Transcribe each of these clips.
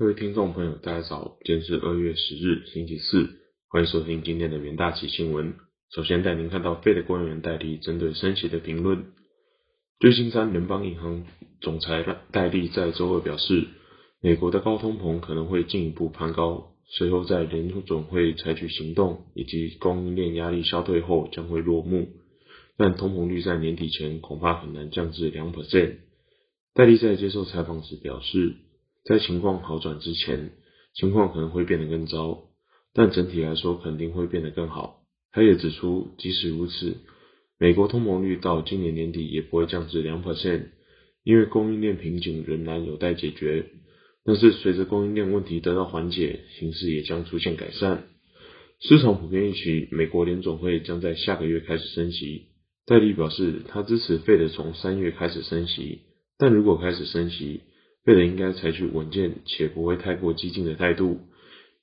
各位听众朋友，大家早，今天是二月十日，星期四，欢迎收听今天的元大旗新闻。首先带您看到费的官员戴利针对升息的评论。旧金山联邦银行总裁戴利在周二表示，美国的高通膨可能会进一步攀高，随后在联总会采取行动以及供应链压力消退后将会落幕，但通膨率在年底前恐怕很难降至两 percent。戴利在接受采访时表示。在情况好转之前，情况可能会变得更糟，但整体来说肯定会变得更好。他也指出，即使如此，美国通膨率到今年年底也不会降至两 percent，因为供应链瓶颈仍然有待解决。但是随着供应链问题得到缓解，形势也将出现改善。市场普遍预期美国联总会将在下个月开始升息。戴利表示，他支持费的从三月开始升息，但如果开始升息，费德应该采取稳健且不会太过激进的态度，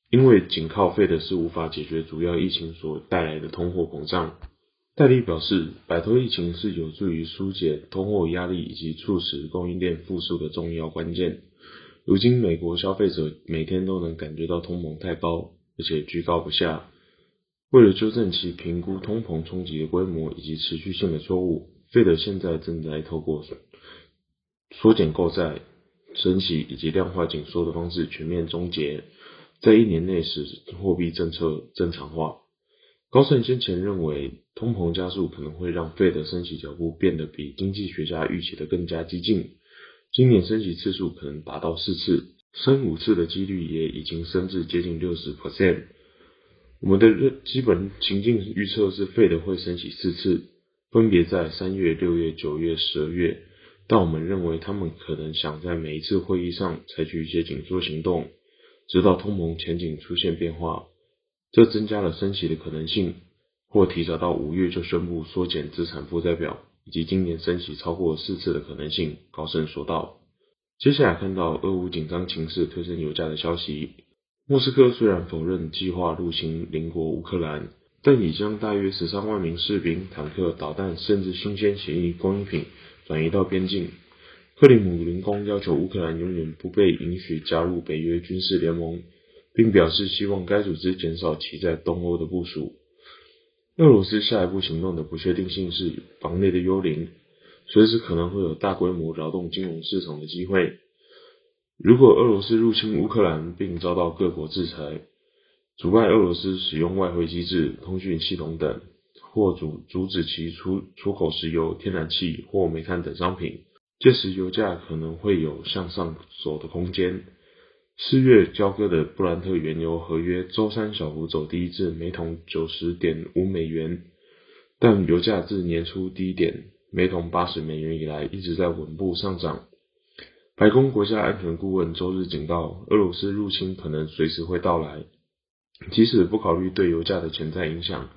因为仅靠费德是无法解决主要疫情所带来的通货膨胀。戴利表示，摆脱疫情是有助于疏解通货压力以及促使供应链复苏的重要关键。如今，美国消费者每天都能感觉到通膨太高，而且居高不下。为了纠正其评估通膨冲击的规模以及持续性的错误，费德现在正在透过缩减购债。升息以及量化紧缩的方式全面终结，在一年内使货币政策正常化。高盛先前认为，通膨加速可能会让费的升息脚步变得比经济学家预期的更加激进。今年升息次数可能达到四次，升五次的几率也已经升至接近六十 percent。我们的基本情境预测是费的会升息四次，分别在三月、六月、九月、十二月。但我们认为，他们可能想在每一次会议上采取一些紧缩行动，直到通膨前景出现变化。这增加了升息的可能性，或提早到五月就宣布缩减资产负债表，以及今年升息超过四次的可能性。高盛说道。接下来看到俄乌紧张情势推升油价的消息。莫斯科虽然否认计划入侵邻国乌克兰，但已将大约十三万名士兵、坦克、导弹，甚至新鲜协议供应品。转移到边境，克里姆林宫要求乌克兰永远不被允许加入北约军事联盟，并表示希望该组织减少其在东欧的部署。俄罗斯下一步行动的不确定性是房内的幽灵，随时可能会有大规模扰动金融市场的机会。如果俄罗斯入侵乌克兰并遭到各国制裁，阻碍俄罗斯使用外汇机制、通讯系统等。或阻阻止其出出口石油、天然气或煤炭等商品，届时油价可能会有向上走的空间。四月交割的布兰特原油合约周三小幅走低至每桶九十点五美元，但油价自年初低点每桶八十美元以来一直在稳步上涨。白宫国家安全顾问周日警告，俄罗斯入侵可能随时会到来，即使不考虑对油价的潜在影响。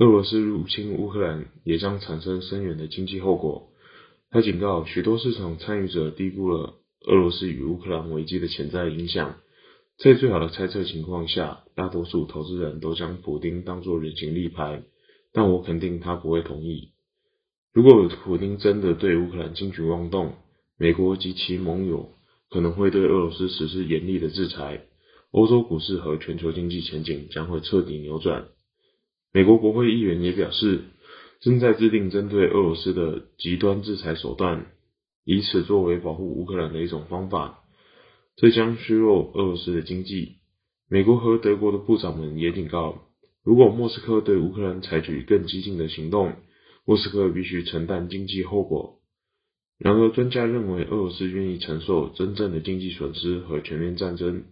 俄罗斯入侵乌克兰也将产生深远的经济后果。他警告，许多市场参与者低估了俄罗斯与乌克兰危机的潜在影响。在最好的猜测情况下，大多数投资人都将普丁当作人形立牌，但我肯定他不会同意。如果普丁真的对乌克兰轻举妄动，美国及其盟友可能会对俄罗斯实施严厉的制裁，欧洲股市和全球经济前景将会彻底扭转。美国国会议员也表示，正在制定针对俄罗斯的极端制裁手段，以此作为保护乌克兰的一种方法。这将削弱俄罗斯的经济。美国和德国的部长们也警告，如果莫斯科对乌克兰采取更激进的行动，莫斯科必须承担经济后果。然而，专家认为，俄罗斯愿意承受真正的经济损失和全面战争，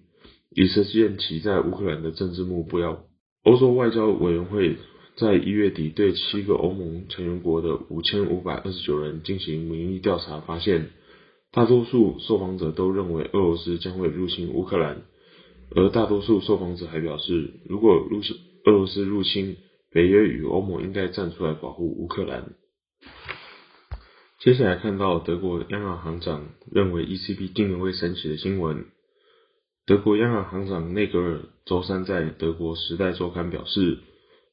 以实现其在乌克兰的政治目标。欧洲外交委员会在一月底对七个欧盟成员国的五千五百二十九人进行民意调查，发现大多数受访者都认为俄罗斯将会入侵乌克兰，而大多数受访者还表示，如果入侵俄罗斯入侵，北约与欧盟应该站出来保护乌克兰。接下来看到德国央行行长认为 ECB 今年会升息的新闻。德国央行行长内格尔周三在德国《时代周刊》表示，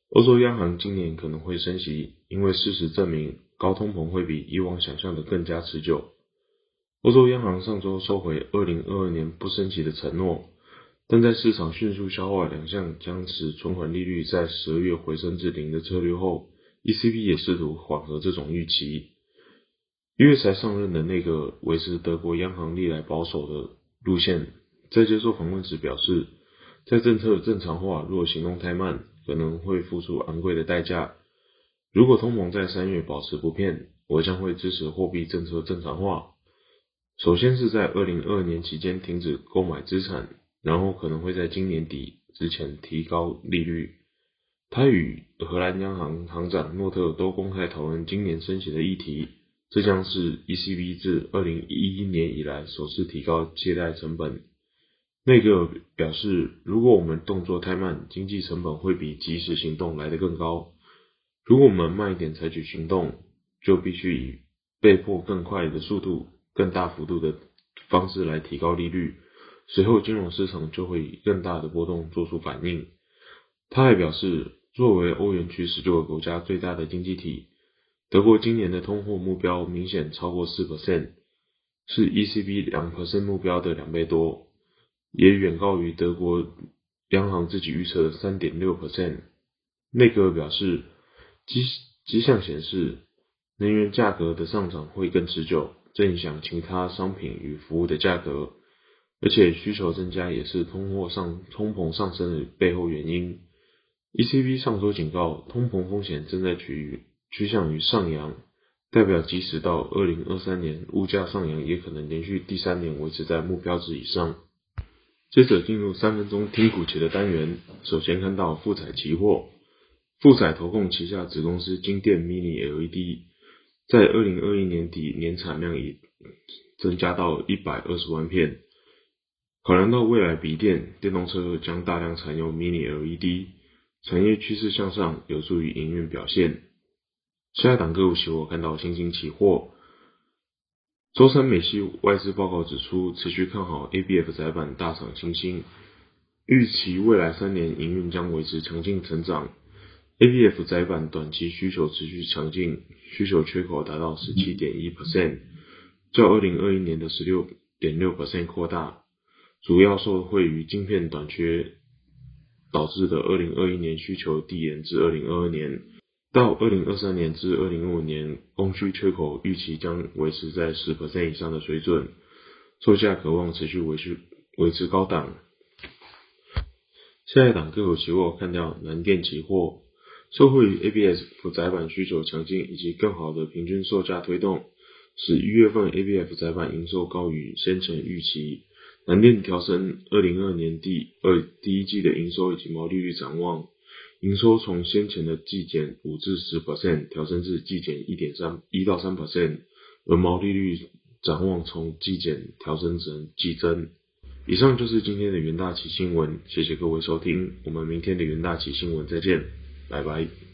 欧洲央行今年可能会升息，因为事实证明高通膨会比以往想象的更加持久。欧洲央行上周收回二零二二年不升息的承诺，但在市场迅速消化两项将使存款利率在十二月回升至零的策略后，ECB 也试图缓和这种预期。一月才上任的那个维持德国央行历来保守的路线，在接受访问时表示，在政策正常化若行动太慢，可能会付出昂贵的代价。如果通膨在三月保持不变，我将会支持货币政策正常化。首先是在二零二二年期间停止购买资产，然后可能会在今年底之前提高利率。他与荷兰央行行长诺特都公开讨论今年升息的议题，这将是 ECB 自二零一一年以来首次提高借贷成本。内阁表示，如果我们动作太慢，经济成本会比及时行动来得更高。如果我们慢一点采取行动，就必须以被迫更快的速度、更大幅度的方式来提高利率，随后金融市场就会以更大的波动做出反应。他还表示，作为欧元区十九个国家最大的经济体，德国今年的通货目标明显超过四 percent，是 ECB 两 percent 目标的两倍多。也远高于德国央行自己预测的三点六 percent。内阁表示，迹迹象显示，能源价格的上涨会更持久，这影响其他商品与服务的价格，而且需求增加也是通货上通膨上升的背后原因。ECB 上周警告，通膨风险正在趋于趋向于上扬，代表即使到二零二三年，物价上扬也可能连续第三年维持在目标值以上。接着进入三分钟听股期的单元。首先看到富彩期货，富彩投控旗下子公司金电 Mini LED，在二零二一年底年产量已增加到一百二十万片。考量到未来笔电、电动车将大量采用 Mini LED，产业趋势向上，有助于营运表现。下一档个股期货看到新兴期货。周三美系外资报告指出，持续看好 ABF 窄板大厂新兴，预期未来三年营运将维持强劲成长。ABF 窄板短期需求持续强劲，需求缺口达到十七点一 percent，较二零二一年的十六点六 percent 扩大，主要受惠于晶片短缺导致的二零二一年需求递延至二零二二年。到二零二三年至二零二五年，供需缺口预期将维持在十 percent 以上的水准，售价渴望持续维持维持高档。下一档个股期货看掉南电期货，受惠于 ABS 载板需求强劲以及更好的平均售价推动，使一月份 ABF 载板营收高于先前预期。南电调升二零二二年第二第一季的营收以及毛利率展望。营收从先前的季减五至十 percent 调升至季减一点三一到三 percent，而毛利率展望从季减调升成季增。以上就是今天的元大旗新闻，谢谢各位收听，我们明天的元大旗新闻再见，拜拜。